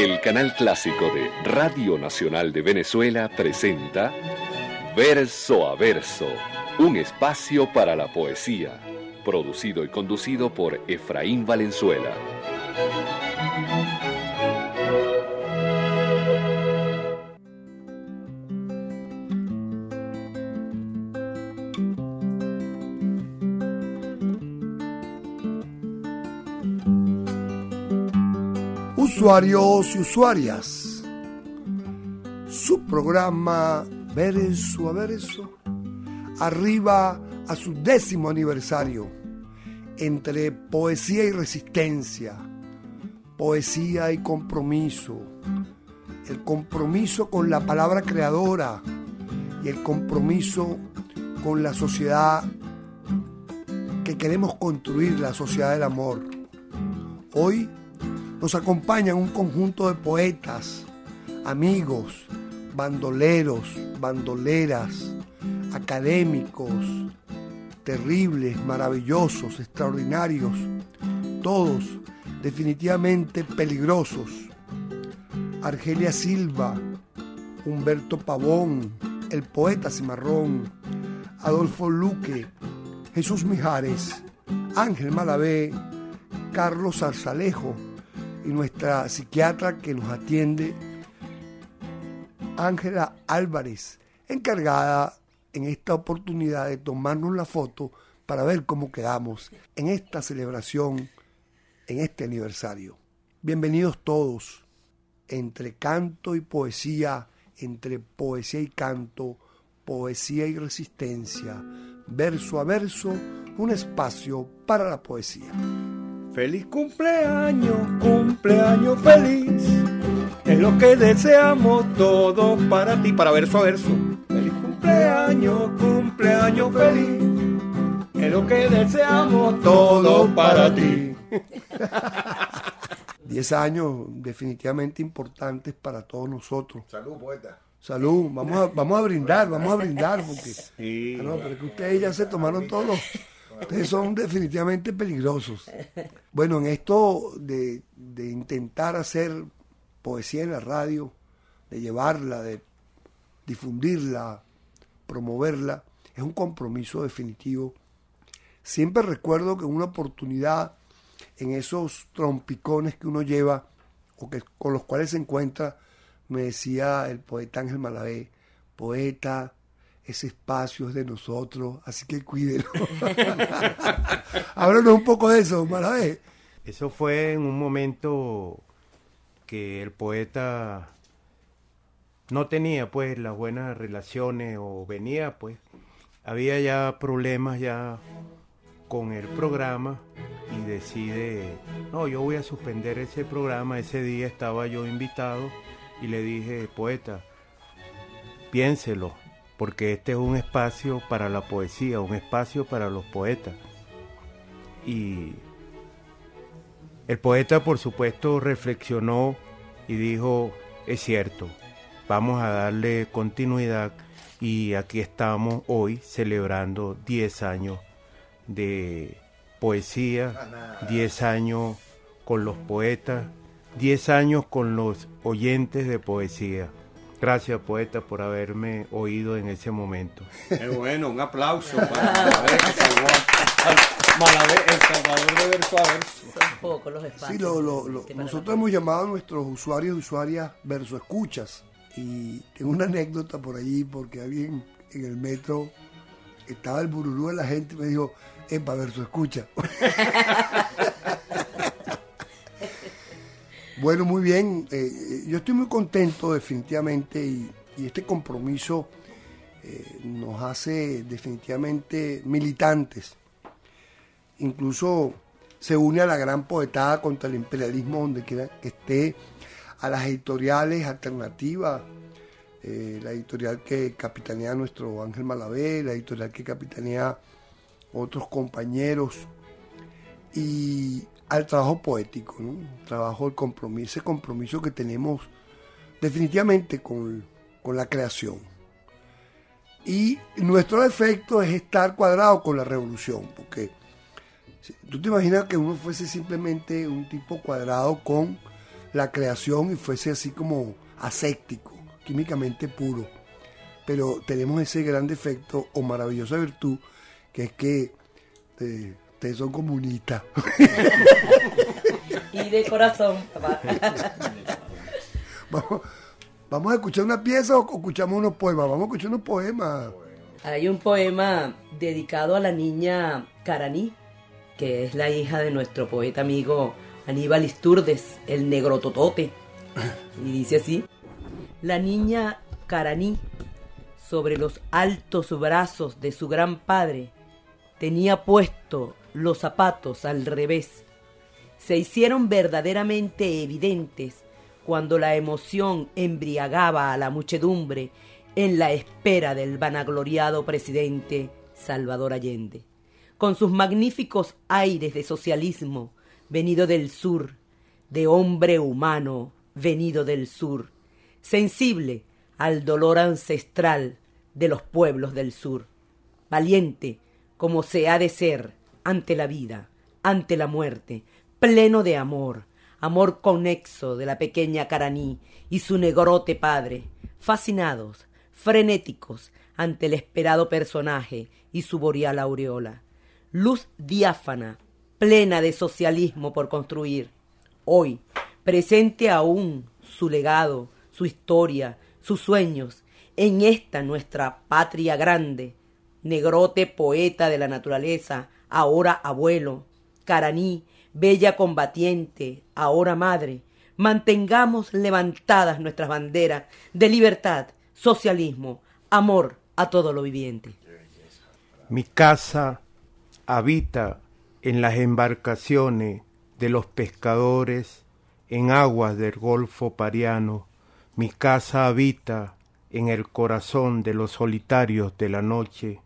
El canal clásico de Radio Nacional de Venezuela presenta Verso a Verso, un espacio para la poesía, producido y conducido por Efraín Valenzuela. Usuarios y usuarias, su programa Verso a Verso arriba a su décimo aniversario. Entre poesía y resistencia, poesía y compromiso, el compromiso con la palabra creadora y el compromiso con la sociedad que queremos construir, la sociedad del amor. Hoy nos acompañan un conjunto de poetas, amigos, bandoleros, bandoleras, académicos, terribles, maravillosos, extraordinarios, todos definitivamente peligrosos. Argelia Silva, Humberto Pavón, el poeta Cimarrón, Adolfo Luque, Jesús Mijares, Ángel Malavé, Carlos Arzalejo, y nuestra psiquiatra que nos atiende, Ángela Álvarez, encargada en esta oportunidad de tomarnos la foto para ver cómo quedamos en esta celebración, en este aniversario. Bienvenidos todos, entre canto y poesía, entre poesía y canto, poesía y resistencia, verso a verso, un espacio para la poesía. Feliz cumpleaños, cumpleaños feliz. Es lo que deseamos todos para ti, para verso a verso. Feliz cumpleaños, cumpleaños feliz. Es lo que deseamos todos para ti. Diez años definitivamente importantes para todos nosotros. Salud, poeta. Salud, vamos a, vamos a brindar, vamos a brindar, porque ah, no, pero que ustedes ya se tomaron todos Ustedes son definitivamente peligrosos. Bueno, en esto de, de, intentar hacer poesía en la radio, de llevarla, de difundirla, promoverla, es un compromiso definitivo. Siempre recuerdo que una oportunidad en esos trompicones que uno lleva o que con los cuales se encuentra, me decía el poeta Ángel Malavé, poeta, ese espacio es de nosotros, así que cuídelo. Háblanos un poco de eso, Malavé. Eso fue en un momento que el poeta no tenía pues las buenas relaciones o venía pues había ya problemas ya con el programa y decide no yo voy a suspender ese programa ese día estaba yo invitado y le dije poeta piénselo porque este es un espacio para la poesía, un espacio para los poetas. Y el poeta, por supuesto, reflexionó y dijo, es cierto, vamos a darle continuidad y aquí estamos hoy celebrando 10 años de poesía, 10 años con los poetas, 10 años con los oyentes de poesía. Gracias, poeta, por haberme oído en ese momento. Qué bueno, un aplauso para Malavé, el salvador de verso a verso. Son pocos los espacios. Sí, lo, lo, nosotros hemos llamado a nuestros usuarios y usuarias verso escuchas. Y tengo una anécdota por allí, porque alguien en el metro estaba el bururú de la gente y me dijo, epa, verso escucha. Bueno, muy bien. Eh, eh, yo estoy muy contento definitivamente y, este compromiso eh, nos hace definitivamente militantes. Incluso se une a la gran poetada contra el imperialismo donde quiera que esté, a las editoriales alternativas, la editorial que capitanea nuestro Ángel Malavé, la editorial que capitanea otros compañeros. Y al trabajo poético, trabajo del compromiso, ese compromiso que tenemos definitivamente con, la creación. Y nuestro defecto es estar cuadrado con la revolución, porque tú te imaginas que uno fuese simplemente un tipo cuadrado con la creación y fuese así como aséptico, químicamente puro. Pero tenemos ese gran defecto o maravillosa virtud que es que eh, ustedes son comunistas. y de corazón, vamos, vamos a escuchar una pieza o escuchamos unos poemas. Vamos a escuchar unos poemas. Hay un poema dedicado a la niña Caraní, que es la hija de nuestro poeta amigo Aníbal Isturdes, el negro totote. Y dice así, la niña Caraní, sobre los altos brazos de su gran padre, tenía puesto los zapatos al revés. Se hicieron verdaderamente evidentes cuando la emoción embriagaba a la muchedumbre en la espera del vanagloriado presidente Salvador Allende. Con sus magníficos aires de socialismo, venido del sur, de hombre humano, venido del sur, sensible al dolor ancestral de los pueblos del sur, valiente como se ha de ser ante la vida, ante la muerte, pleno de amor, amor conexo de la pequeña Caraní y su negrote padre, fascinados, frenéticos ante el esperado personaje y su boreal aureola. Luz diáfana, plena de socialismo por construir. Hoy, presente aún su legado, su historia, sus sueños, en esta nuestra patria grande. Negrote poeta de la naturaleza, ahora abuelo, Caraní, bella combatiente, ahora madre, mantengamos levantadas nuestras banderas de libertad, socialismo, amor a todo lo viviente. Mi casa habita en las embarcaciones de los pescadores en aguas del Golfo Pariano. Mi casa habita en el corazón de los solitarios de la noche.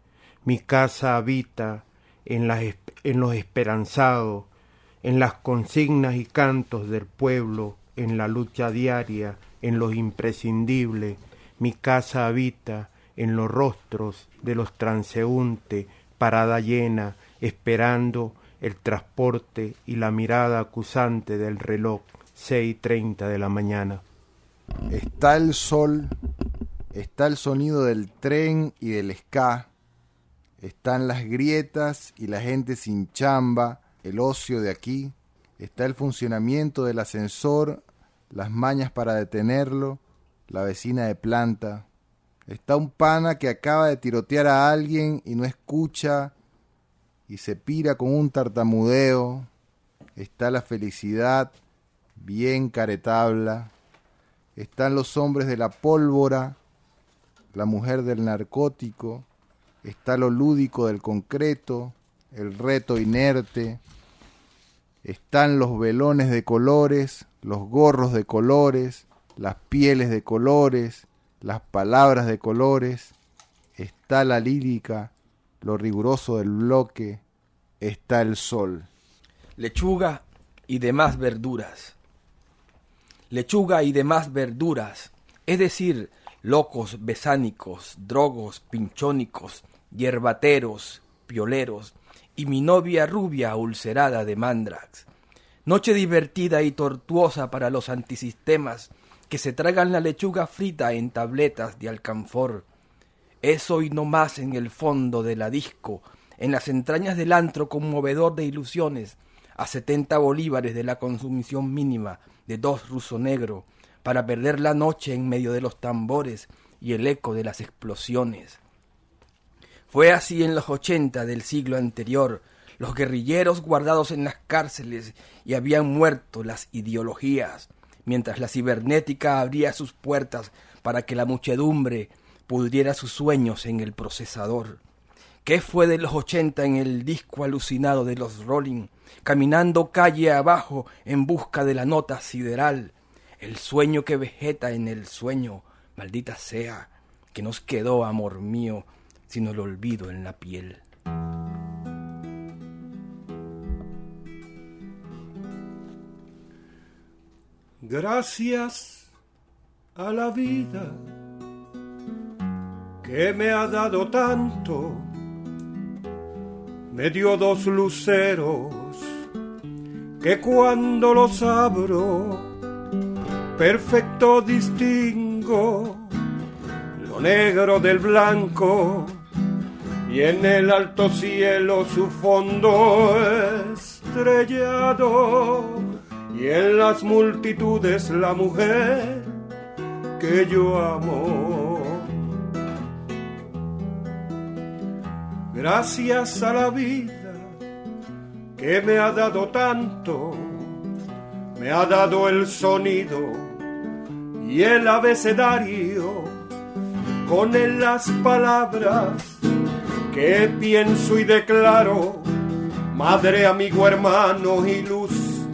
Mi casa habita en, los esperanzados, en las consignas y cantos del pueblo, en la lucha diaria, en los imprescindibles, mi casa habita en los rostros de los transeúntes, parada llena, esperando el transporte y la mirada acusante del reloj, seis treinta de la mañana. Está el sol, está el sonido del tren y del ska, están las grietas y la gente sin chamba, el ocio de aquí, está el funcionamiento del ascensor, las mañas para detenerlo, la vecina de planta. Está un pana que acaba de tirotear a alguien y no escucha y se pira con un tartamudeo. Está la felicidad bien caretabla. Están los hombres de la pólvora, la mujer del narcótico, está lo lúdico del concreto, el reto inerte, están los velones de colores, los gorros de colores, las pieles de colores, las palabras de colores, está la lírica, lo riguroso del bloque, está el sol. Lechuga y demás verduras. Lechuga y demás verduras, es decir, locos besánicos, drogos pinchónicos, hierbateros, pioleros, y mi novia rubia ulcerada de mandrax. Noche divertida y tortuosa para los antisistemas que se tragan la lechuga frita en tabletas de alcanfor. Eso y no más en el fondo de la disco, en las entrañas del antro conmovedor de ilusiones, a setenta bolívares de la consumición mínima de dos ruso negro, para perder la noche en medio de los tambores y el eco de las explosiones. Fue así en los ochenta del siglo anterior, los guerrilleros guardados en las cárceles y habían muerto las ideologías, mientras la cibernética abría sus puertas para que la muchedumbre pudriera sus sueños en el procesador. ¿Qué fue de los ochenta en el disco alucinado de los Rolling, caminando calle abajo en busca de la nota sideral? El sueño que vegeta en el sueño, maldita sea, que nos quedó, amor mío, sino el olvido en la piel. Gracias a la vida que me ha dado tanto, me dio dos luceros que cuando los abro perfecto distingo lo negro del blanco y en el alto cielo su fondo estrellado y en las multitudes la mujer que yo amo. Gracias a la vida que me ha dado tanto, me ha dado el sonido y el abecedario con él las palabras que pienso y declaro, madre, amigo, hermano y luz,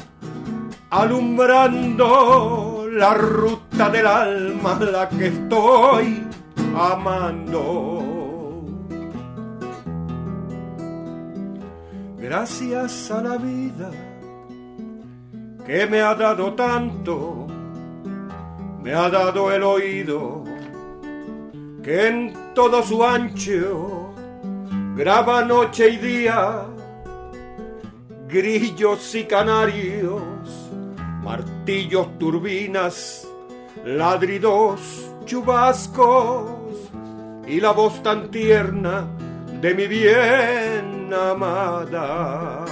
alumbrando la ruta del alma, la que estoy amando. Gracias a la vida que me ha dado tanto, me ha dado el oído que en todo su ancho graba noche y día, grillos y canarios, martillos, turbinas, ladridos, chubascos y la voz tan tierna de mi bien amada.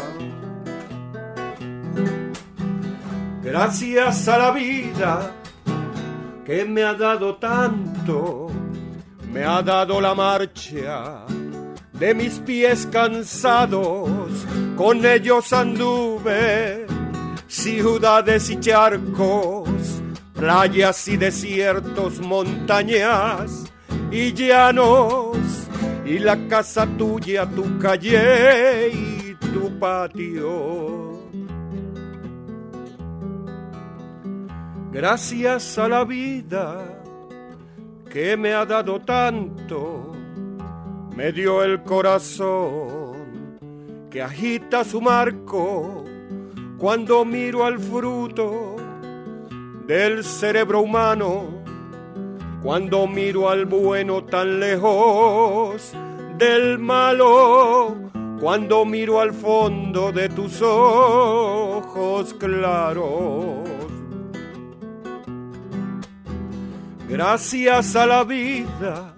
Gracias a la vida que me ha dado tanto, me ha dado la marcha de mis pies cansados, con ellos anduve, ciudades y charcos, playas y desiertos, montañas y llanos, y la casa tuya, tu calle y tu patio. Gracias a la vida que me ha dado tanto, me dio el corazón que agita su marco cuando miro al fruto del cerebro humano, cuando miro al bueno tan lejos del malo, cuando miro al fondo de tus ojos claros. Gracias a la vida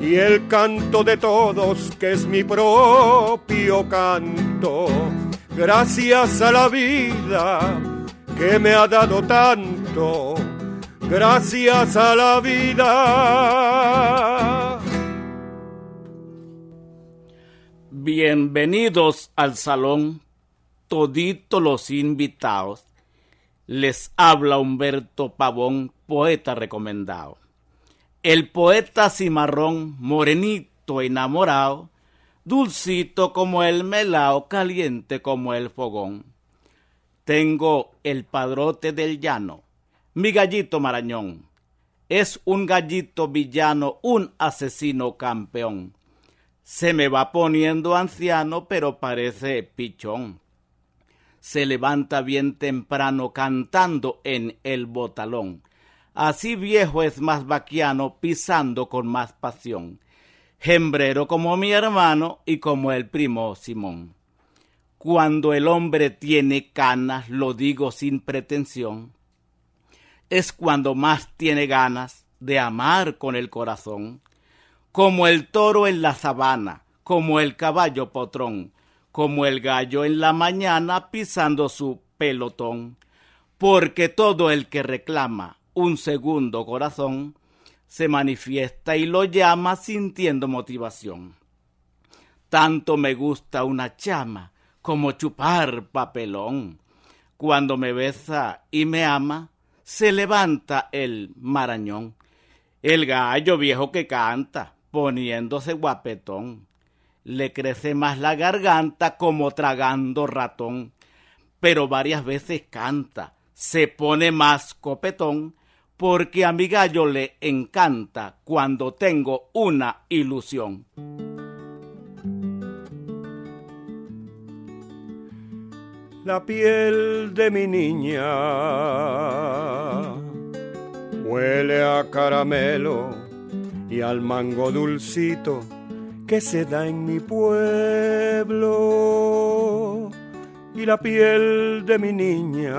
y el canto de todos que es mi propio canto. Gracias a la vida que me ha dado tanto. Gracias a la vida. Bienvenidos al salón, toditos los invitados. Les habla Humberto Pavón, poeta recomendado. El poeta cimarrón, morenito enamorado, dulcito como el melao, caliente como el fogón. Tengo el padrote del llano, mi gallito marañón. Es un gallito villano, un asesino campeón. Se me va poniendo anciano, pero parece pichón. Se levanta bien temprano cantando en el botalón Así viejo es más vaquiano, pisando con más pasión. Hembrero como mi hermano y como el primo Simón. Cuando el hombre tiene canas, lo digo sin pretensión, es cuando más tiene ganas de amar con el corazón, como el toro en la sabana, como el caballo potrón, como el gallo en la mañana pisando su pelotón, porque todo el que reclama un segundo corazón, se manifiesta y lo llama sintiendo motivación. Tanto me gusta una chama como chupar papelón. Cuando me besa y me ama, se levanta el marañón. El gallo viejo que canta, poniéndose guapetón. Le crece más la garganta como tragando ratón, pero varias veces canta, se pone más copetón porque a mi gallo le encanta cuando tengo una ilusión. La piel de mi niña huele a caramelo y al mango dulcito que se da en mi pueblo. Y la piel de mi niña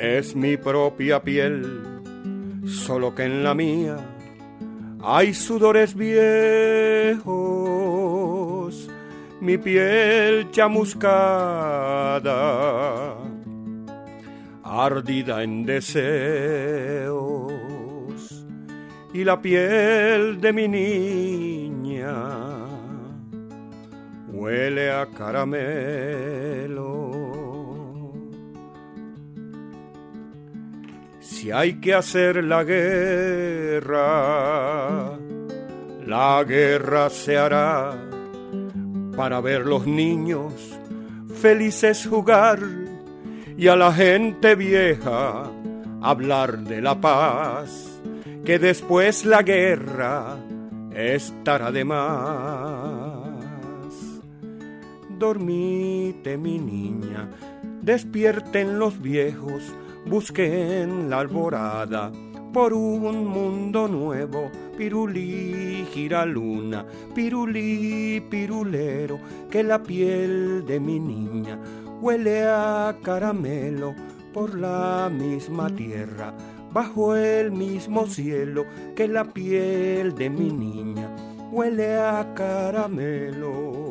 es mi propia piel, solo que en la mía hay sudores viejos, mi piel chamuscada, ardida en deseos, y la piel de mi niña huele a caramelo. Si hay que hacer la guerra, la guerra se hará para ver los niños felices jugar y a la gente vieja hablar de la paz, que después la guerra estará de más. Dormite mi niña, despierten los viejos, busquen la alborada por un mundo nuevo. Pirulí, gira luna, pirulí, pirulero, que la piel de mi niña huele a caramelo por la misma tierra, bajo el mismo cielo, que la piel de mi niña huele a caramelo.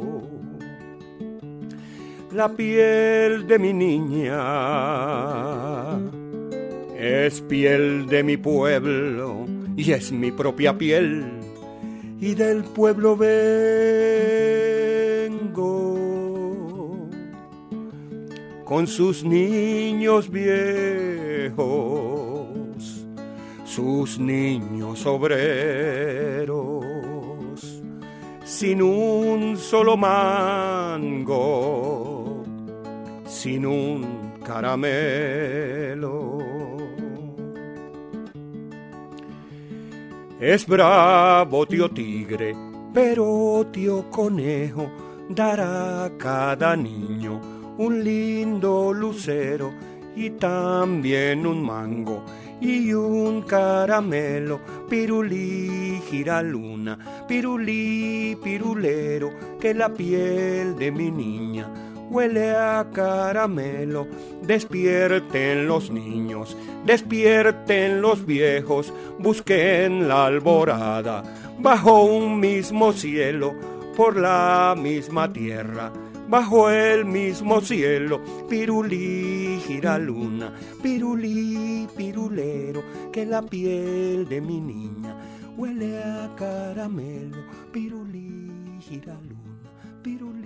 La piel de mi niña. Es piel de mi pueblo y es mi propia piel. Y del pueblo vengo. Con sus niños viejos, sus niños obreros, sin un solo mango, sin un caramelo. Es bravo tío tigre, pero tío conejo dará a cada niño un lindo lucero y también un mango y un caramelo, pirulí, giraluna, pirulí, pirulero, que la piel de mi niña huele a caramelo. Despierten los niños, despierten los viejos, busquen la alborada bajo un mismo cielo, por la misma tierra. Bajo el mismo cielo, pirulí, giraluna, pirulí, pirulero, que la piel de mi niña huele a caramelo, pirulí, giraluna, pirulí.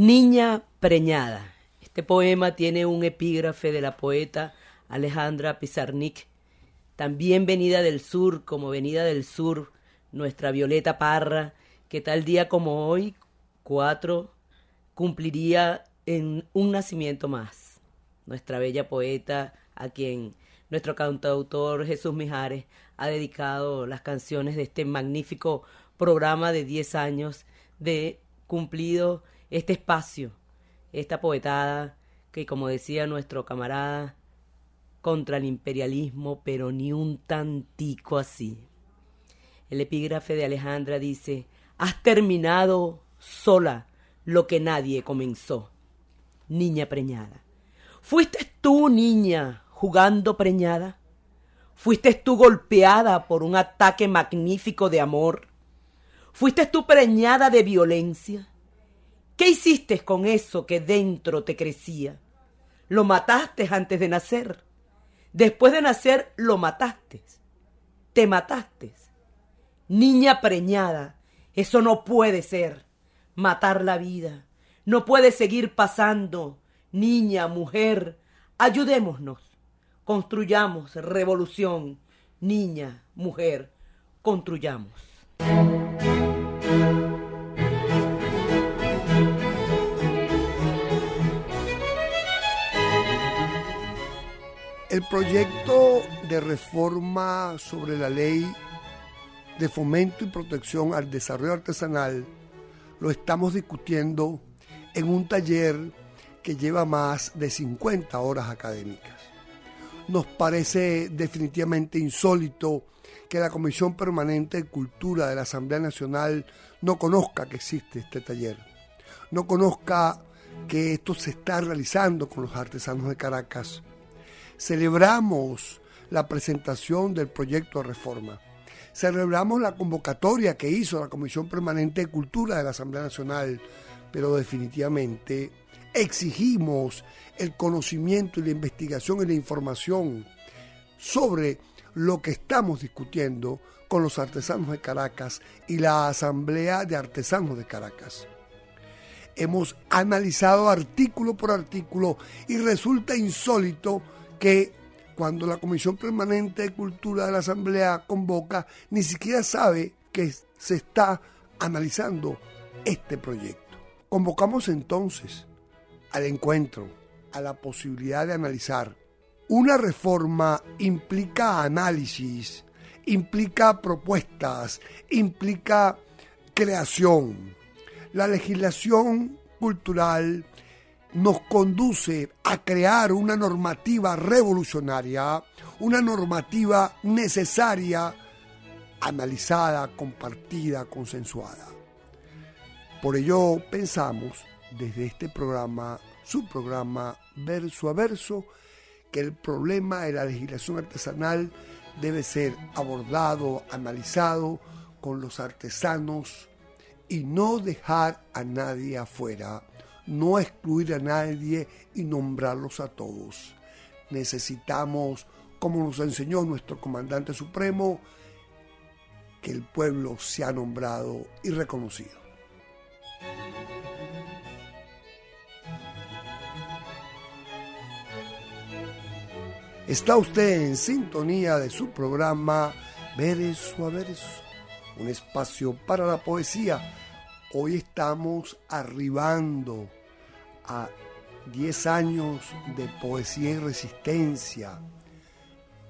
Niña preñada. Este poema tiene un epígrafe de la poeta Alejandra Pizarnik, también venida del sur, como venida del sur, nuestra Violeta Parra, que tal día como hoy, cuatro, cumpliría en un nacimiento más. Nuestra bella poeta, a quien nuestro cantautor Jesús Mijares ha dedicado las canciones de este magnífico programa de 10 años de cumplido este espacio, esta poetada que, como decía nuestro camarada, contra el imperialismo, pero ni un tantico así. El epígrafe de Alejandra dice, has terminado sola lo que nadie comenzó. Niña preñada. ¿Fuiste tú, niña, jugando preñada? ¿Fuiste tú golpeada por un ataque magnífico de amor? ¿Fuiste tú preñada de violencia? ¿Qué hiciste con eso que dentro te crecía? ¿Lo mataste antes de nacer? Después de nacer, lo mataste. Te mataste. Niña preñada, eso no puede ser. Matar la vida. No puede seguir pasando. Niña, mujer, ayudémonos. Construyamos revolución. Niña, mujer, construyamos. El proyecto de reforma sobre la ley de fomento y protección al desarrollo artesanal lo estamos discutiendo en un taller que lleva más de 50 horas académicas. Nos parece definitivamente insólito que la Comisión Permanente de Cultura de la Asamblea Nacional no conozca que existe este taller, no conozca que esto se está realizando con los artesanos de Caracas. Celebramos la presentación del proyecto de reforma. Celebramos la convocatoria que hizo la Comisión Permanente de Cultura de la Asamblea Nacional, pero definitivamente exigimos el conocimiento y la investigación y la información sobre lo que estamos discutiendo con los artesanos de Caracas y la Asamblea de Artesanos de Caracas. Hemos analizado artículo por artículo y resulta insólito que cuando la Comisión Permanente de Cultura de la Asamblea convoca, ni siquiera sabe que se está analizando este proyecto. Convocamos entonces al encuentro, a la posibilidad de analizar. Una reforma implica análisis, implica propuestas, implica creación. La legislación cultural nos conduce a crear una normativa revolucionaria, una normativa necesaria, analizada, compartida, consensuada. Por ello pensamos desde este programa, su programa verso a verso, que el problema de la legislación artesanal debe ser abordado, analizado con los artesanos y no dejar a nadie afuera, no excluir a nadie y nombrarlos a todos. Necesitamos, como nos enseñó nuestro comandante supremo, que el pueblo sea nombrado y reconocido. Está usted en sintonía de su programa Verso a un espacio para la poesía. Hoy estamos arribando a 10 años de poesía y resistencia,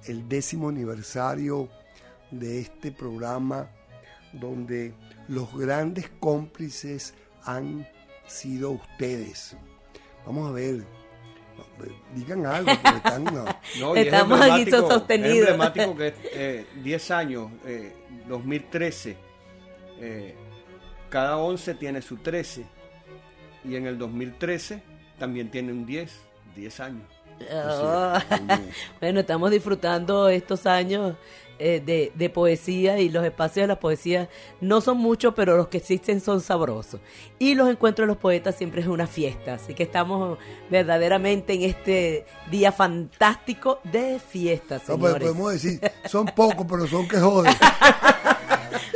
el décimo aniversario de este programa donde los grandes cómplices han sido ustedes. Vamos a ver digan algo, porque están, no. Estamos aquí sostenidos. Es emblemático que eh, 10 años, eh, 2013, eh, cada 11 tiene su 13, y en el 2013 también tiene un 10, 10 años. Oh. bueno, estamos disfrutando estos años eh, de, de, poesía y los espacios de la poesía no son muchos, pero los que existen son sabrosos. Y los encuentros de los poetas siempre es una fiesta, así que estamos verdaderamente en este día fantástico de fiesta, pues, señores. No, podemos decir, son pocos, pero son que joden.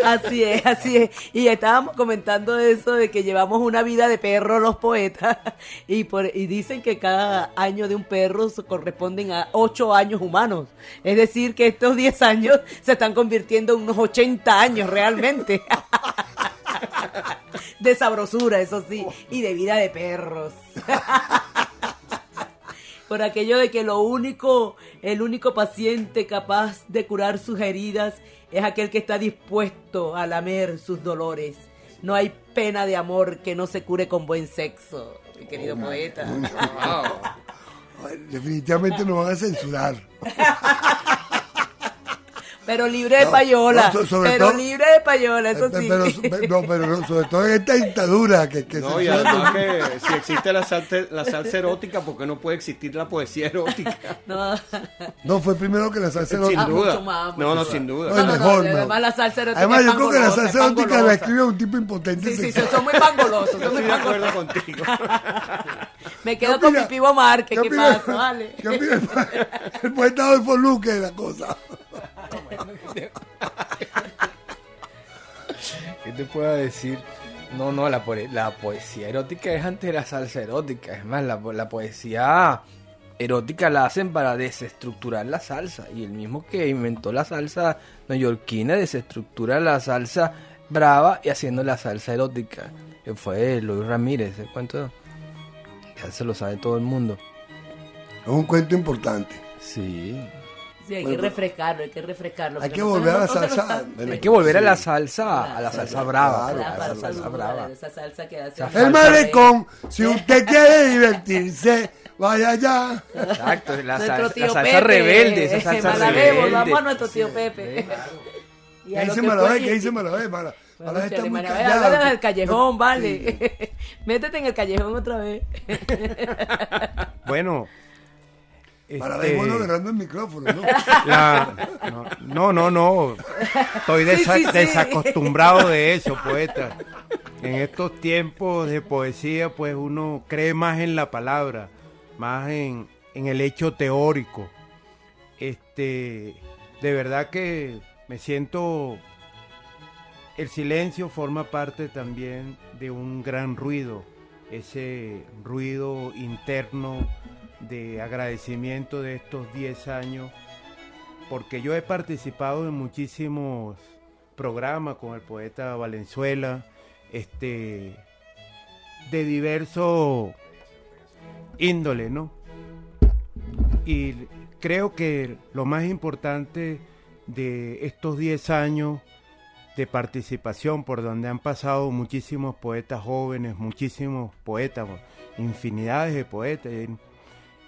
Así es, así es. Y estábamos comentando eso de que llevamos una vida de perro los poetas y, por, y dicen que cada año de un perro corresponden a ocho años humanos. Es decir, que estos diez años se están convirtiendo en unos 80 años realmente. De sabrosura, eso sí, y de vida de perros por aquello de que lo único, el único paciente capaz de curar sus heridas es aquel que está dispuesto a lamer sus dolores. No hay pena de amor que no se cure con buen sexo, mi querido poeta. Definitivamente nos van a censurar. Pero libre de payola. pero libre de payola, eso sí. Pero, no, pero sobre todo en esta dictadura que, que No, y además que si existe la salsa, la salsa erótica, ¿por qué no puede existir la poesía erótica? No, no fue primero que la salsa erótica. Sin duda. no, no, sin duda. No, mejor, además la salsa erótica Además yo creo que la salsa erótica la escribe un tipo impotente. Sí, sí, son muy pangolosos. Estoy de acuerdo contigo. Me quedo con mi pivo Márquez, ¿qué, pasa? Vale. ¿Qué el, poeta Adolfo Luque de la cosa? ¿Qué te puedo decir? No, no, la, la, poesía erótica es antes de la salsa erótica. Es más, la, la, poesía erótica la hacen para desestructurar la salsa. Y el mismo que inventó la salsa neoyorquina desestructura la salsa brava y haciendo la salsa erótica. Que fue Luis Ramírez, ese cuento ya se lo sabe todo el mundo. Es un cuento importante. Sí. Sí, hay que refrescarlo, hay que refrescarlo. Hay que volver a la salsa. Bueno, Hay que volver a la salsa, a la salsa brava. A La salsa brava. esa salsa que hace. El malecón, si usted quiere divertirse, vaya allá. Exacto, la, salsa, tío la salsa Pepe, rebelde, esa salsa rebelde. volvamos a nuestro tío Pepe. ¿Qué lo dice fue- ¿Qué dice Malabé? Mala- Bueno, Malabé está muy callado. en el callejón, vale. Métete en el callejón otra vez. Bueno. Malabé este, es bueno agarrando el micrófono, ¿no? la- no, no, no. Estoy desa- Sí, sí, sí. desacostumbrado de eso, poeta. En estos tiempos de poesía, pues uno cree más en la palabra, más en, en el hecho teórico. Este, de verdad que me siento. El silencio forma parte también de un gran ruido, ese ruido interno de agradecimiento de estos 10 años, porque yo he participado en muchísimos programas con el poeta Valenzuela, este, de diverso índole, ¿no? Y creo que lo más importante de estos 10 años de participación por donde han pasado muchísimos poetas jóvenes, muchísimos poetas, infinidades de poetas,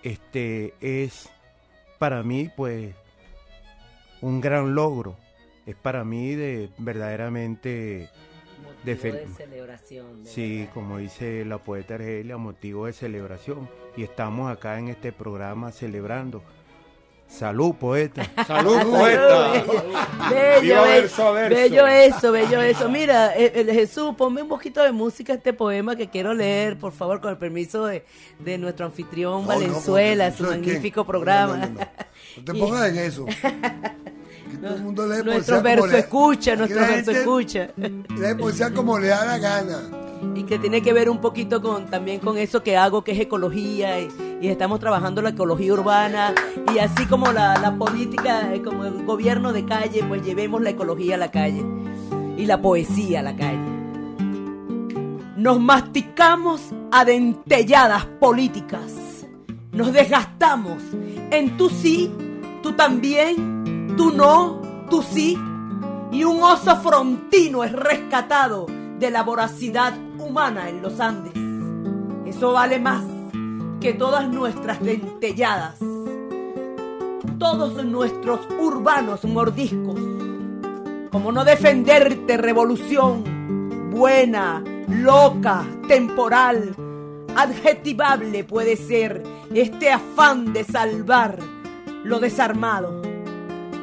este es para mí pues un gran logro. Es para mí de verdaderamente de Motivo fel- de celebración. de Sí, verdad. como dice la poeta Argelia, motivo de celebración. Y estamos acá en este programa celebrando. Salud, poeta. Salud, poeta. Bello, verso a verso. bello eso, bello eso. Mira, eh, eh, Jesús, ponme un poquito de música a este poema que quiero leer, por favor, con el permiso de, de nuestro anfitrión No, Valenzuela, ¿con su quién? magnífico programa. No, no, no. No te pongas en eso. Que todo el mundo lee Nuestro verso le- escucha, nuestro verso escucha. Lee poesía como le da la gana. Y que tiene que ver un poquito con también con eso que hago que es ecología y, estamos trabajando la ecología urbana y así como la, la política eh, como el gobierno de calle pues llevemos la ecología a la calle y la poesía a la calle. Nos masticamos a dentelladas políticas nos desgastamos en tú sí tú también tú no tú sí y un oso frontino es rescatado de la voracidad humana en los Andes. Eso vale más que todas nuestras dentelladas, todos nuestros urbanos mordiscos. Como no defenderte revolución buena, loca, temporal, adjetivable puede ser este afán de salvar lo desarmado,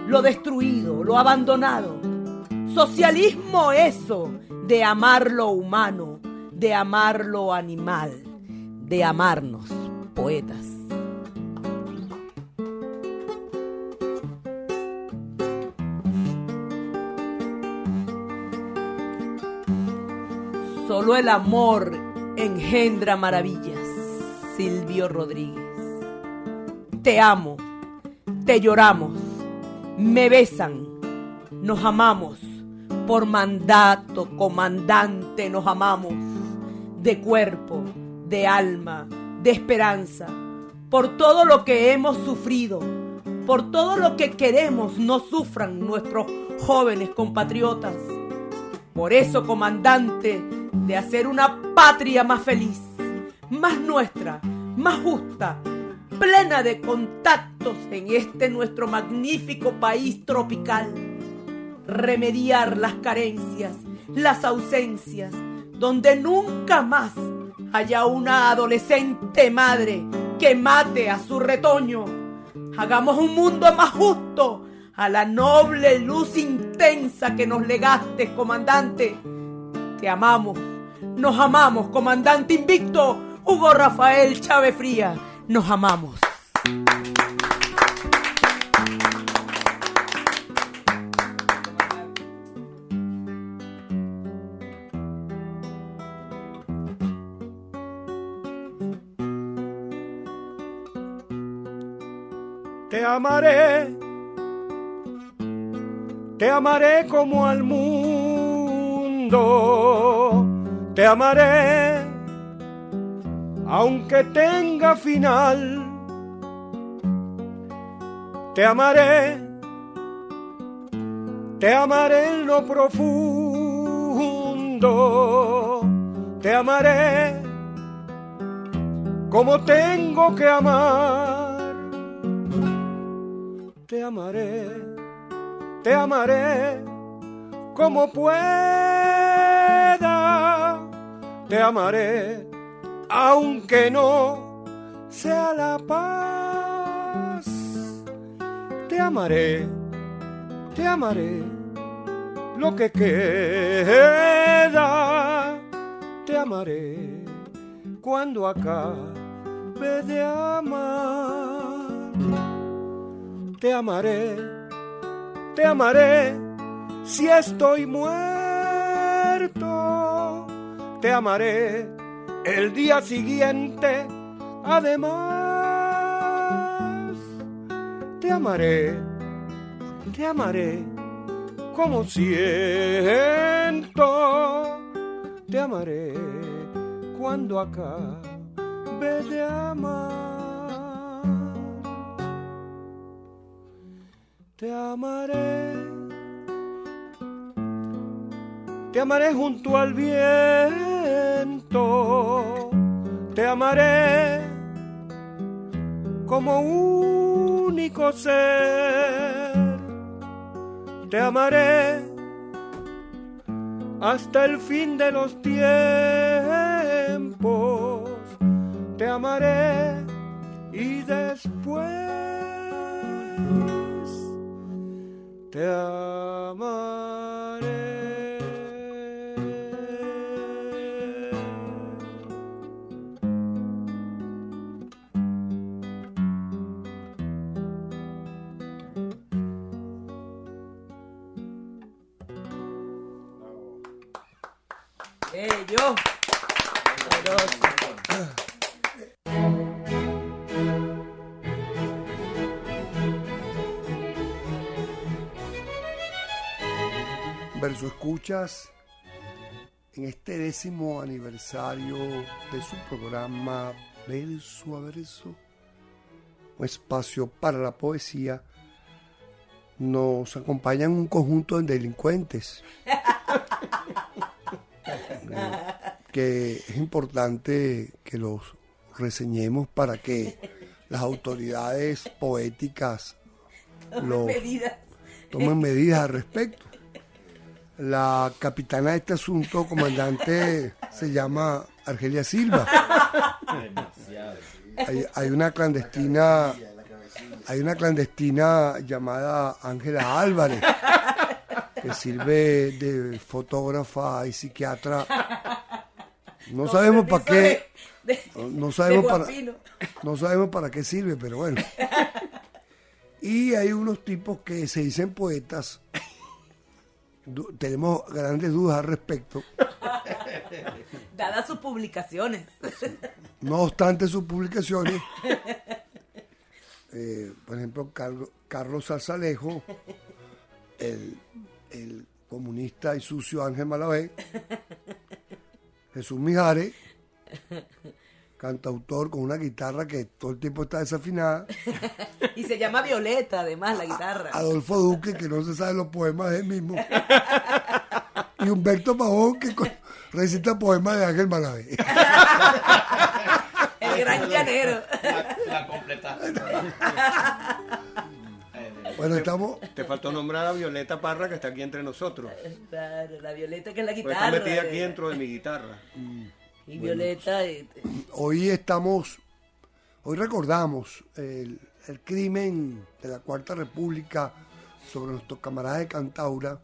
lo destruido, lo abandonado. Socialismo eso de amar lo humano, de amar lo animal, de amarnos, poetas. Solo el amor engendra maravillas. Silvio Rodríguez. Te amo, te lloramos, me besan, nos amamos. Por mandato, comandante, nos amamos. De cuerpo, de alma, de esperanza. Por todo lo que hemos sufrido. Por todo lo que queremos no sufran nuestros jóvenes compatriotas. Por eso, comandante, de hacer una patria más feliz, más nuestra, más justa, plena de contactos en este nuestro magnífico país tropical. Remediar las carencias, las ausencias, donde nunca más haya una adolescente madre que mate a su retoño. Hagamos un mundo más justo a la noble luz intensa que nos legaste, comandante. Te amamos, nos amamos, comandante invicto, Hugo Rafael Chávez Fría, nos amamos. Te amaré, te amaré como al mundo, te amaré, aunque tenga final. te amaré, te amaré en lo profundo, te amaré como tengo que amar, te amaré, te amaré como pueda, te amaré aunque no sea la paz. Te amaré, te amaré, lo que queda, te amaré cuando acabe de amar. Te amaré, te amaré, si estoy muerto, te amaré el día siguiente, además, te amaré, te amaré como siento, te amaré cuando acabe de amar, te amaré. Te amaré junto al viento, te amaré como único ser, te amaré hasta el fin de los tiempos, te amaré y después te Verso Escuchas en este décimo aniversario de su programa Verso a Verso, un espacio para la poesía, nos acompañan un conjunto de delincuentes que es importante que los reseñemos para que las autoridades poéticas Medidas. tomen medidas al respecto. La capitana de este asunto, comandante, se llama Argelia Silva. Hay, hay una clandestina, hay una clandestina llamada Ángela Álvarez, que sirve de fotógrafa y psiquiatra. No sabemos para qué, De- no sabemos para, no sabemos para qué sirve, pero bueno. Y hay unos tipos que se dicen poetas. Tenemos grandes dudas al respecto. Dadas sus publicaciones. No obstante sus publicaciones, eh, por ejemplo, Carlos, Carlos Salzalejo, el, el comunista y sucio Ángel Malavé, Jesús Mijares, cantautor con una guitarra que todo el tiempo está desafinada, Y se llama Violeta, además, la guitarra. Adolfo Duque, que no se sabe los poemas de él mismo, y Humberto Pavón, que recita poemas de Ángel Malavé. El gran llanero. La completa. Bueno, estamos... Te faltó nombrar a Violeta Parra que está aquí entre nosotros. Claro, la Violeta que es la Pues guitarra. está metida aquí dentro de mi guitarra. Y Violeta. eh, hoy estamos, hoy recordamos el, el crimen de la Cuarta República sobre nuestros camaradas de Cantaura,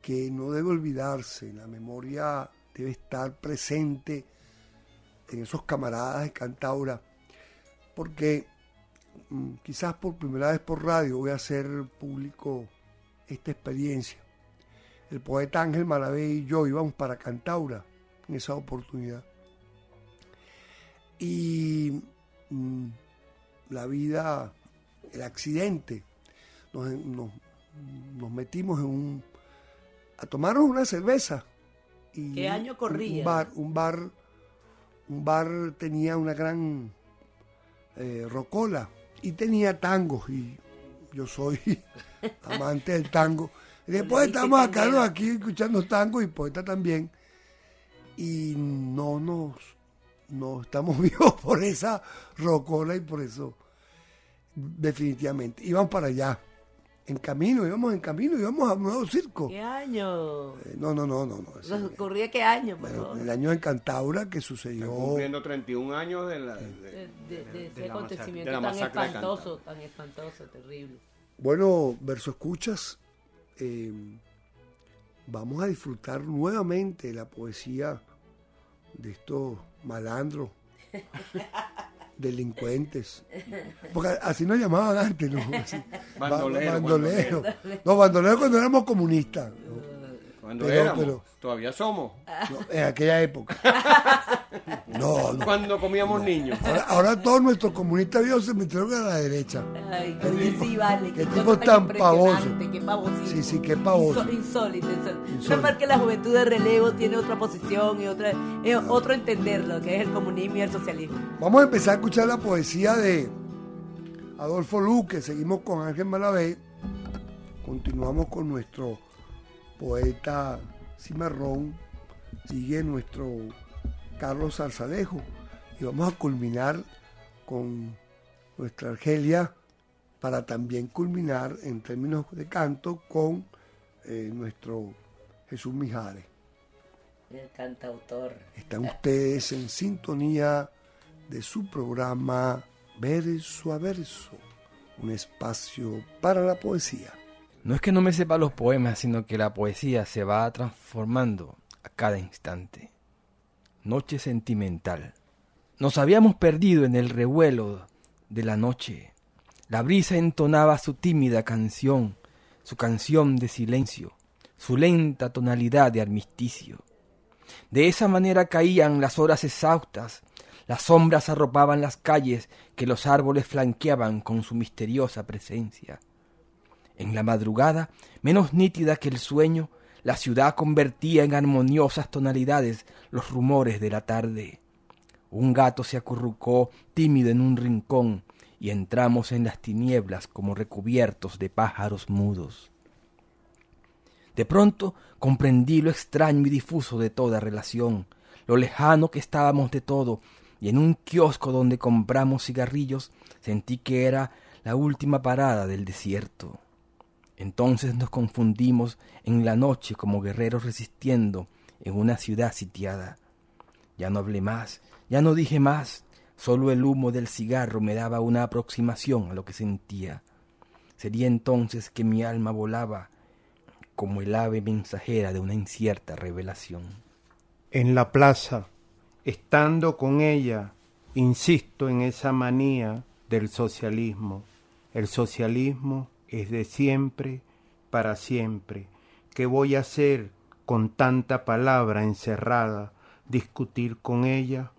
que no debe olvidarse, la memoria debe estar presente en esos camaradas de Cantaura, porque mm, quizás por primera vez por radio voy a hacer público esta experiencia. El poeta Ángel Malavé y yo íbamos para Cantaura en esa oportunidad. Y mm, la vida, el accidente, nos, nos- nos metimos en un, a tomarnos una cerveza. Y ¿Qué año un- corría? Un bar, un bar, un bar tenía una gran eh, rocola y tenía tangos y yo soy amante del tango. Y después estamos acá ¿no? aquí escuchando tango y poeta también. Y no nos, no estamos vivos por esa rocola y por eso definitivamente. Íbamos para allá. En camino, íbamos en camino, íbamos a un nuevo circo. ¿Qué año? Eh, no, no, no, no. no ¿Nos ocurría qué año, por bueno, el año en Cantaura que sucedió. Cumpliendo 31 años de la... de- De, de- de ese acontecimiento la tan espantoso, tan espantoso, terrible. Bueno, verso escuchas, eh, vamos a disfrutar nuevamente la poesía de estos malandros, delincuentes. Porque así nos llamaban antes, ¿no? Así, ba- Bandolero, bandolero. No, bandolero cuando éramos comunistas, ¿no? Cuando Pero- éramos, pero- todavía somos. No, en aquella época. No, no. Cuando comíamos niños. Ahora, ahora todos nuestros comunistas viejos se metieron a la derecha. Ay, Qué tipo- sí, vale. qué tipo tan pavoso. Qué pavosísimo. Sí, sí, qué pavoso. Insólito, insólito. Insólito. No mal que la juventud de relevo tiene otra posición y otra, es otro entenderlo, que es el comunismo y el socialismo. Vamos a empezar a escuchar la poesía de Adolfo Luque. Seguimos con Ángel Malavé. Continuamos con nuestro poeta Cimarrón. Sigue nuestro Carlos Zarzalejo. Y vamos a culminar con nuestra Argelia para también culminar en términos de canto con eh, nuestro Jesús Mijares. El cantautor. Están ustedes en sintonía de su programa Verso a Verso, un espacio para la poesía. No es que no me sepa los poemas, sino que la poesía se va transformando a cada instante. Noche sentimental. Nos habíamos perdido en el revuelo de la noche. La brisa entonaba su tímida canción, su canción de silencio, su lenta tonalidad de armisticio. De esa manera caían las horas exhaustas, las sombras arropaban las calles que los árboles flanqueaban con su misteriosa presencia. En la madrugada, menos nítida que el sueño, la ciudad convertía en armoniosas tonalidades los rumores de la tarde. Un gato se acurrucó tímido en un rincón y entramos en las tinieblas como recubiertos de pájaros mudos. De pronto comprendí lo extraño y difuso de toda relación, lo lejano que estábamos de todo, y en un kiosco donde compramos cigarrillos sentí que era la última parada del desierto. Entonces nos confundimos en la noche como guerreros resistiendo en una ciudad sitiada. Ya no hablé más, ya no dije más, solo el humo del cigarro me daba una aproximación a lo que sentía. Sería entonces que mi alma volaba como el ave mensajera de una incierta revelación. En la plaza, estando con ella, insisto en esa manía del socialismo. El socialismo es de siempre para siempre. ¿Qué voy a hacer con tanta palabra encerrada? ¿Discutir con ella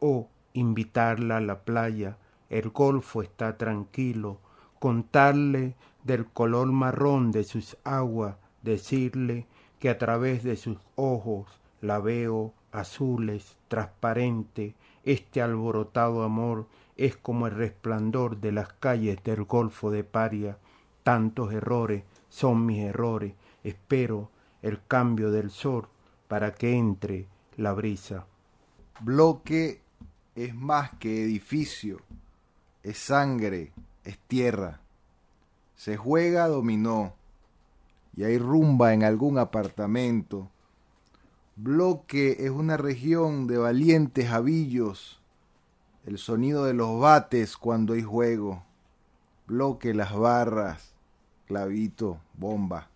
o invitarla a la playa? El golfo está tranquilo. Contarle del color marrón de sus aguas, decirle que a través de sus ojos la veo azules, transparente, este alborotado amor es como el resplandor de las calles del Golfo de Paria. Tantos errores son mis errores. Espero el cambio del sol para que entre la brisa. Bloque es más que edificio, es sangre, es tierra. Se juega dominó y hay rumba en algún apartamento. Bloque es una región de valientes avillos, el sonido de los bates cuando hay juego. Bloque las barras, clavito, bomba.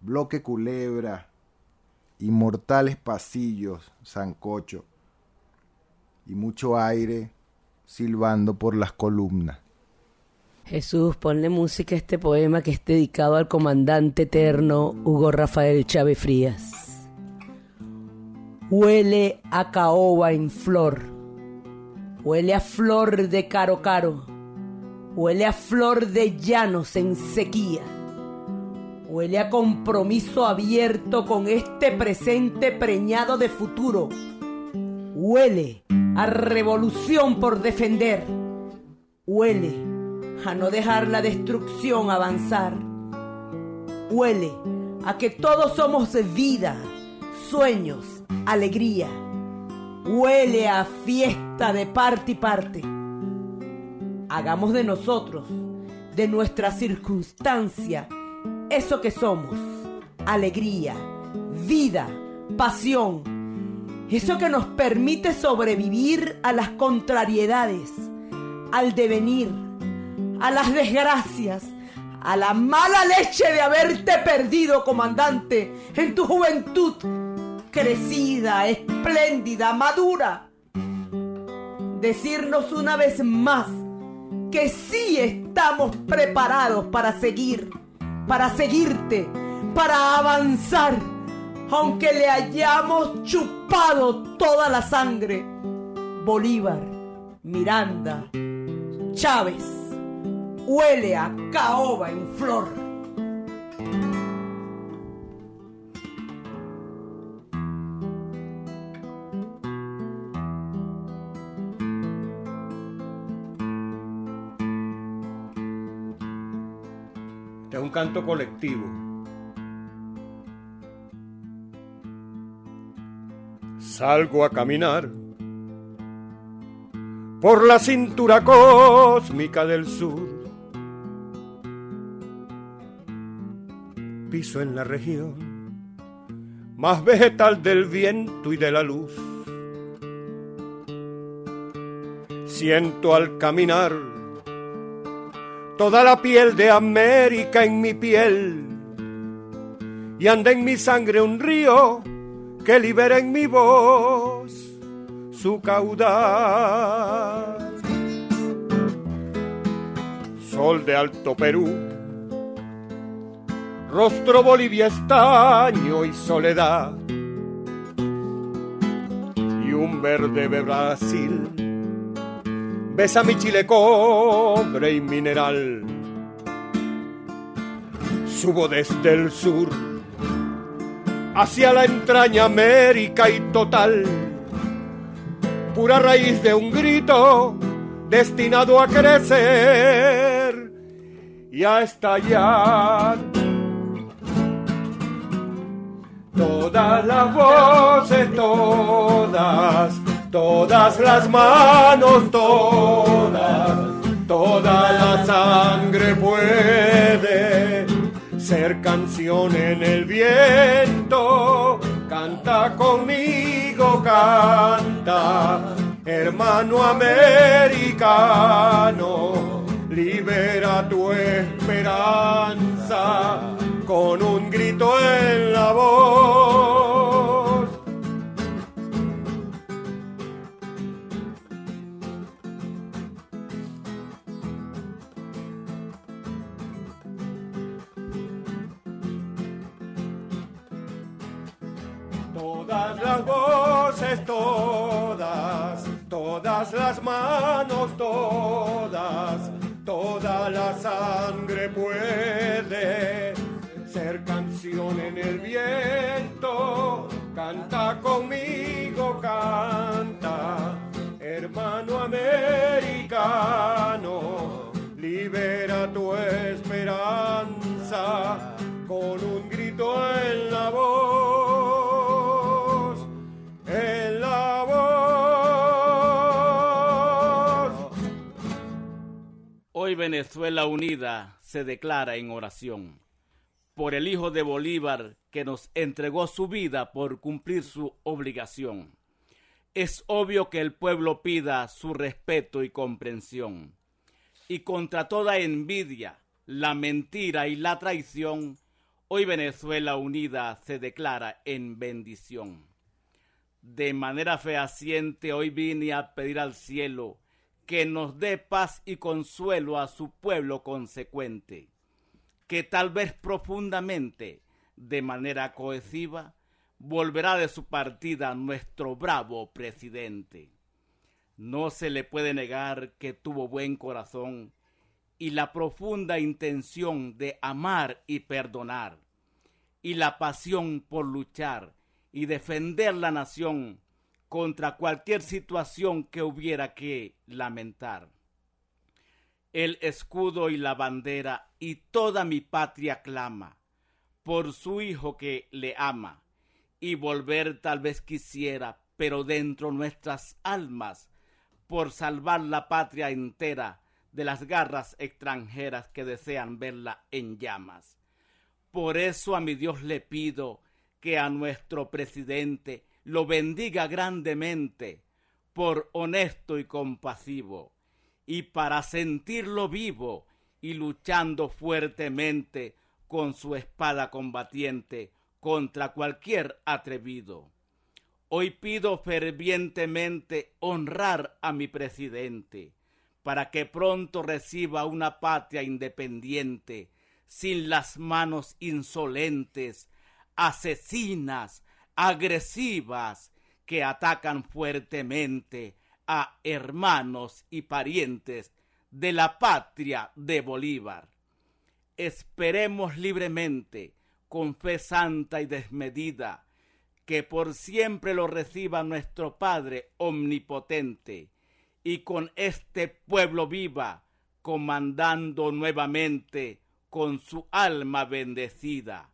Bloque culebra, inmortales pasillos, sancocho y mucho aire silbando por las columnas. Jesús, ponle música a este poema que es dedicado al comandante eterno Hugo Rafael Chávez Frías. Huele a caoba en flor, huele a flor de caro caro, huele a flor de llanos en sequía, huele a compromiso abierto con este presente preñado de futuro, huele a revolución por defender, huele a no dejar la destrucción avanzar. Huele a que todos somos vida, sueños, alegría. Huele a fiesta de parte y parte. Hagamos de nosotros, de nuestra circunstancia, eso que somos, alegría, vida, pasión, eso que nos permite sobrevivir a las contrariedades, al devenir, a las desgracias, a la mala leche de haberte perdido, comandante, en tu juventud, crecida, espléndida, madura. Decirnos una vez más que sí estamos preparados para seguir, para seguirte, para avanzar, aunque le hayamos chupado toda la sangre. Bolívar, Miranda, Chávez, huele a caoba en flor. Canto colectivo. Salgo a caminar por la cintura cósmica del sur. Piso en la región más vegetal del viento y de la luz. Siento al caminar toda la piel de América en mi piel y anda en mi sangre un río que libera en mi voz su caudal. Sol de Alto Perú, rostro Bolivia estaño y soledad y un verde de Brasil besa mi chile cobre y mineral. Subo desde el sur hacia la entraña América y total, pura raíz de un grito destinado a crecer y a estallar. Todas las voces, todas todas las manos, todas, toda la sangre puede ser canción en el viento. Canta conmigo, canta, hermano americano, libera tu esperanza con un grito en la voz. Las voces, todas, todas las manos, todas, toda la sangre puede ser canción en el viento. Canta conmigo, canta, hermano americano, libera tu Venezuela unida se declara en oración por el Hijo de Bolívar que nos entregó su vida por cumplir su obligación. Es obvio que el pueblo pida su respeto y comprensión. Y contra toda envidia, la mentira y la traición, hoy Venezuela unida se declara en bendición. De manera fehaciente hoy vine a pedir al cielo que nos dé paz y consuelo a su pueblo consecuente, que tal vez profundamente, de manera cohesiva, volverá de su partida nuestro bravo presidente. No se le puede negar que tuvo buen corazón y la profunda intención de amar y perdonar, y la pasión por luchar y defender la nación contra cualquier situación que hubiera que lamentar. el escudo y la bandera, y toda mi patria clama, por su hijo que le ama, y volver tal vez quisiera, pero dentro nuestras almas, por salvar la patria entera de las garras extranjeras que desean verla en llamas. Por eso a mi Dios le pido que a nuestro presidente lo bendiga grandemente, por honesto y compasivo, y para sentirlo vivo y luchando fuertemente con su espada combatiente contra cualquier atrevido. Hoy pido fervientemente honrar a mi presidente, para que pronto reciba una patria independiente, sin las manos insolentes, asesinas, agresivas, que atacan fuertemente a hermanos y parientes de la patria de Bolívar. Esperemos libremente, con fe santa y desmedida, que por siempre lo reciba nuestro Padre omnipotente, y con este pueblo viva, comandando nuevamente con su alma bendecida.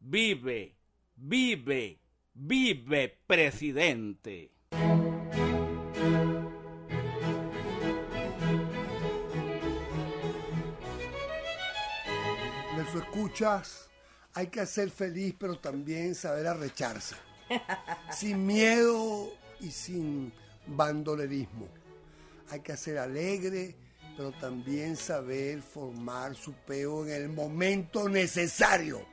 Vive, vive, vive, presidente. Verso escuchas, hay que ser feliz, pero también saber arrecharse. sin miedo y sin bandolerismo. Hay que ser alegre, pero también saber formar su peo en el momento necesario.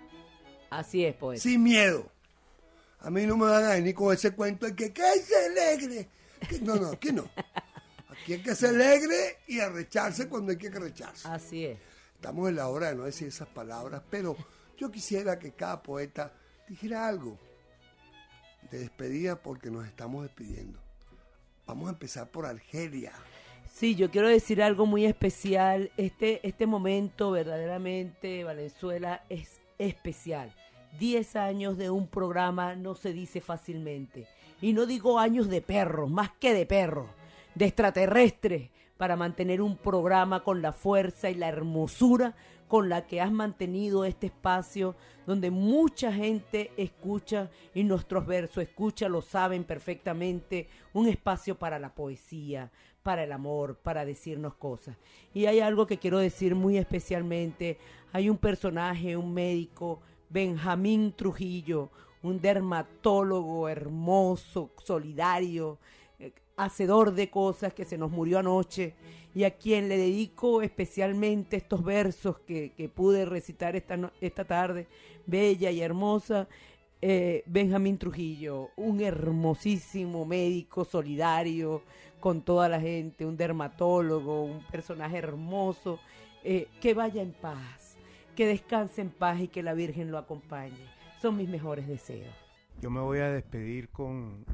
Así es, poeta. Sin miedo. A mí no me van a venir con ese cuento de que, que ser alegre. Que- no, no, aquí no. Aquí hay que ser alegre y arrecharse cuando hay que arrecharse. Así es. Estamos en la hora de no decir esas palabras, pero yo quisiera que cada poeta dijera algo de despedida porque nos estamos despidiendo. Vamos a empezar por Argelia. Sí, yo quiero decir algo muy especial. Este, este momento verdaderamente, Valenzuela, es especial. Diez años de un programa no se dice fácilmente. Y no digo años de perros, más que de perros, de extraterrestres, para mantener un programa con la fuerza y la hermosura con la que has mantenido este espacio donde mucha gente escucha y nuestros versos escucha, lo saben perfectamente, un espacio para la poesía, para el amor, para decirnos cosas. Y hay algo que quiero decir muy especialmente, hay un personaje, un médico, Benjamín Trujillo, un dermatólogo hermoso, solidario, eh, hacedor de cosas que se nos murió anoche y a quien le dedico especialmente estos versos que, que pude recitar esta, esta tarde, bella y hermosa. eh, Benjamín Trujillo, un hermosísimo médico solidario con toda la gente, un dermatólogo, un personaje hermoso, eh, que vaya en paz, que descanse en paz y que la Virgen lo acompañe. Son mis mejores deseos. Yo me voy a despedir con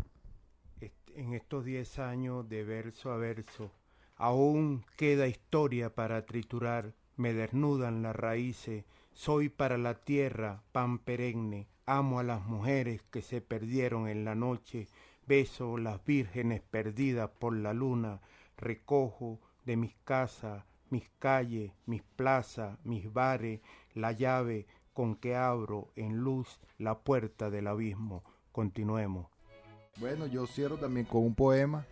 en estos 10 años de verso a verso. Aún queda historia para triturar, me desnudan las raíces, soy para la tierra pan perenne, amo a las mujeres que se perdieron en la noche, beso las vírgenes perdidas por la luna, recojo de mis casas, mis calles, mis plazas, mis bares, la llave con que abro en luz la puerta del abismo. Continuemos. Bueno, yo cierro también con un poema.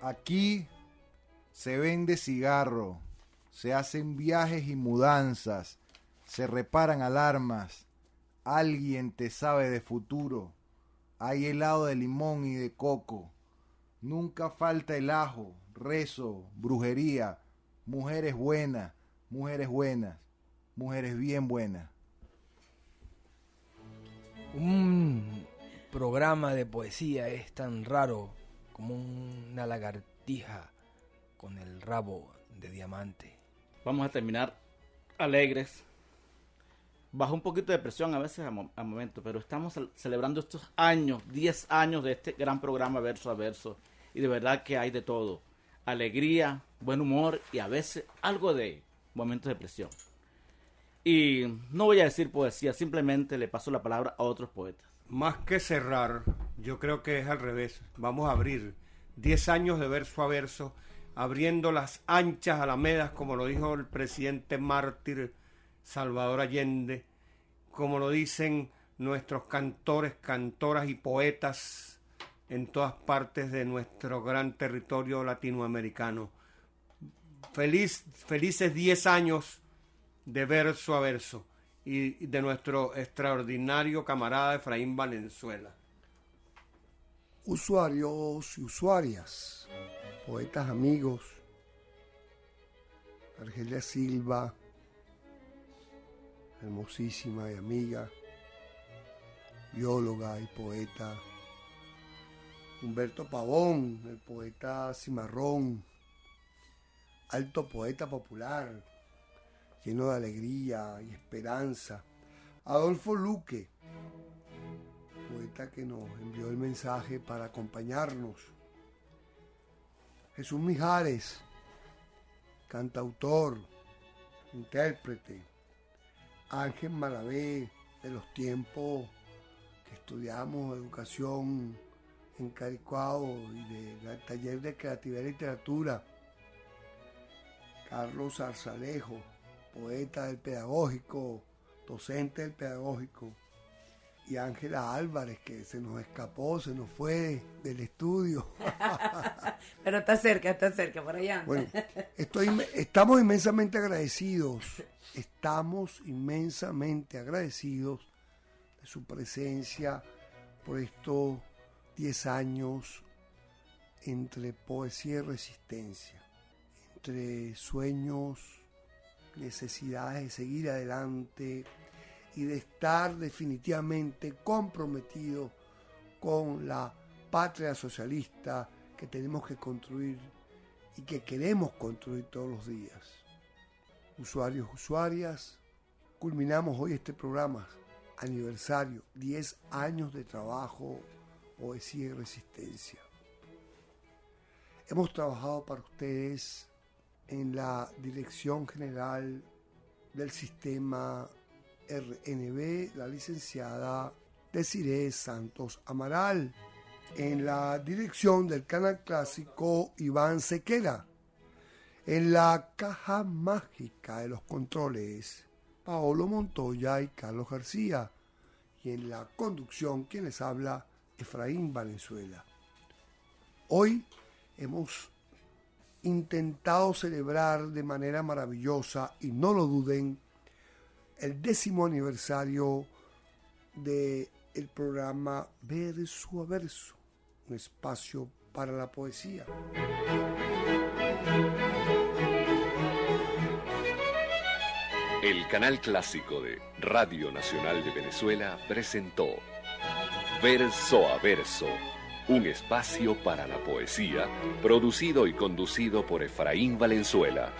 Aquí se vende cigarro, se hacen viajes y mudanzas, se reparan alarmas. Alguien te sabe de futuro. Hay helado de limón y de coco. Nunca falta el ajo, rezo, brujería, mujeres buenas, mujeres buenas, mujeres bien buenas. Un programa de poesía es tan raro como una lagartija con el rabo de diamante. Vamos a terminar alegres. Bajo un poquito de presión a veces a, mo- a momentos, pero estamos cel- celebrando estos años, 10 años de este gran programa verso a verso. Y de verdad que hay de todo. Alegría, buen humor y a veces algo de momentos de presión. Y no voy a decir poesía, simplemente le paso la palabra a otros poetas. Más que cerrar, yo creo que es al revés. Vamos a abrir 10 años de verso a verso abriendo las anchas alamedas, como lo dijo el presidente mártir Salvador Allende, como lo dicen nuestros cantores, cantoras y poetas en todas partes de nuestro gran territorio latinoamericano. Feliz, felices 10 años de verso a verso y de nuestro extraordinario camarada Efraín Valenzuela. Usuarios y usuarias, poetas amigos, Argelia Silva, hermosísima y amiga, bióloga y poeta, Humberto Pavón, el poeta cimarrón, alto poeta popular, lleno de alegría y esperanza, Adolfo Luque, poeta que nos envió el mensaje para acompañarnos, Jesús Mijares, cantautor, intérprete, Ángel Malavé, de los tiempos que estudiamos educación en Caricuao y del taller de creatividad y literatura, Carlos Arzalejo, poeta del pedagógico, docente del pedagógico, y Ángela Álvarez, que se nos escapó, se nos fue del estudio. Pero está cerca, está cerca, por allá. Bueno, estoy, estamos inmensamente agradecidos, estamos inmensamente agradecidos de su presencia por estos 10 años entre poesía y resistencia, entre sueños, necesidades de seguir adelante, y de estar definitivamente comprometido con la patria socialista que tenemos que construir y que queremos construir todos los días. Usuarios, usuarias, culminamos hoy este programa, aniversario, 10 años de trabajo, poesía y resistencia. Hemos trabajado para ustedes en la Dirección General del Sistema RNB, la licenciada Desiree Santos Amaral. En la dirección del canal clásico, Iván Sequera. En la caja mágica de los controles, Paolo Montoya y Carlos García. Y en la conducción, quienes habla, Efraín Valenzuela. Hoy hemos intentado celebrar de manera maravillosa, y no lo duden, el décimo aniversario del el programa Verso a Verso, un espacio para la poesía. El canal clásico de Radio Nacional de Venezuela presentó Verso a Verso, un espacio para la poesía, producido y conducido por Efraín Valenzuela.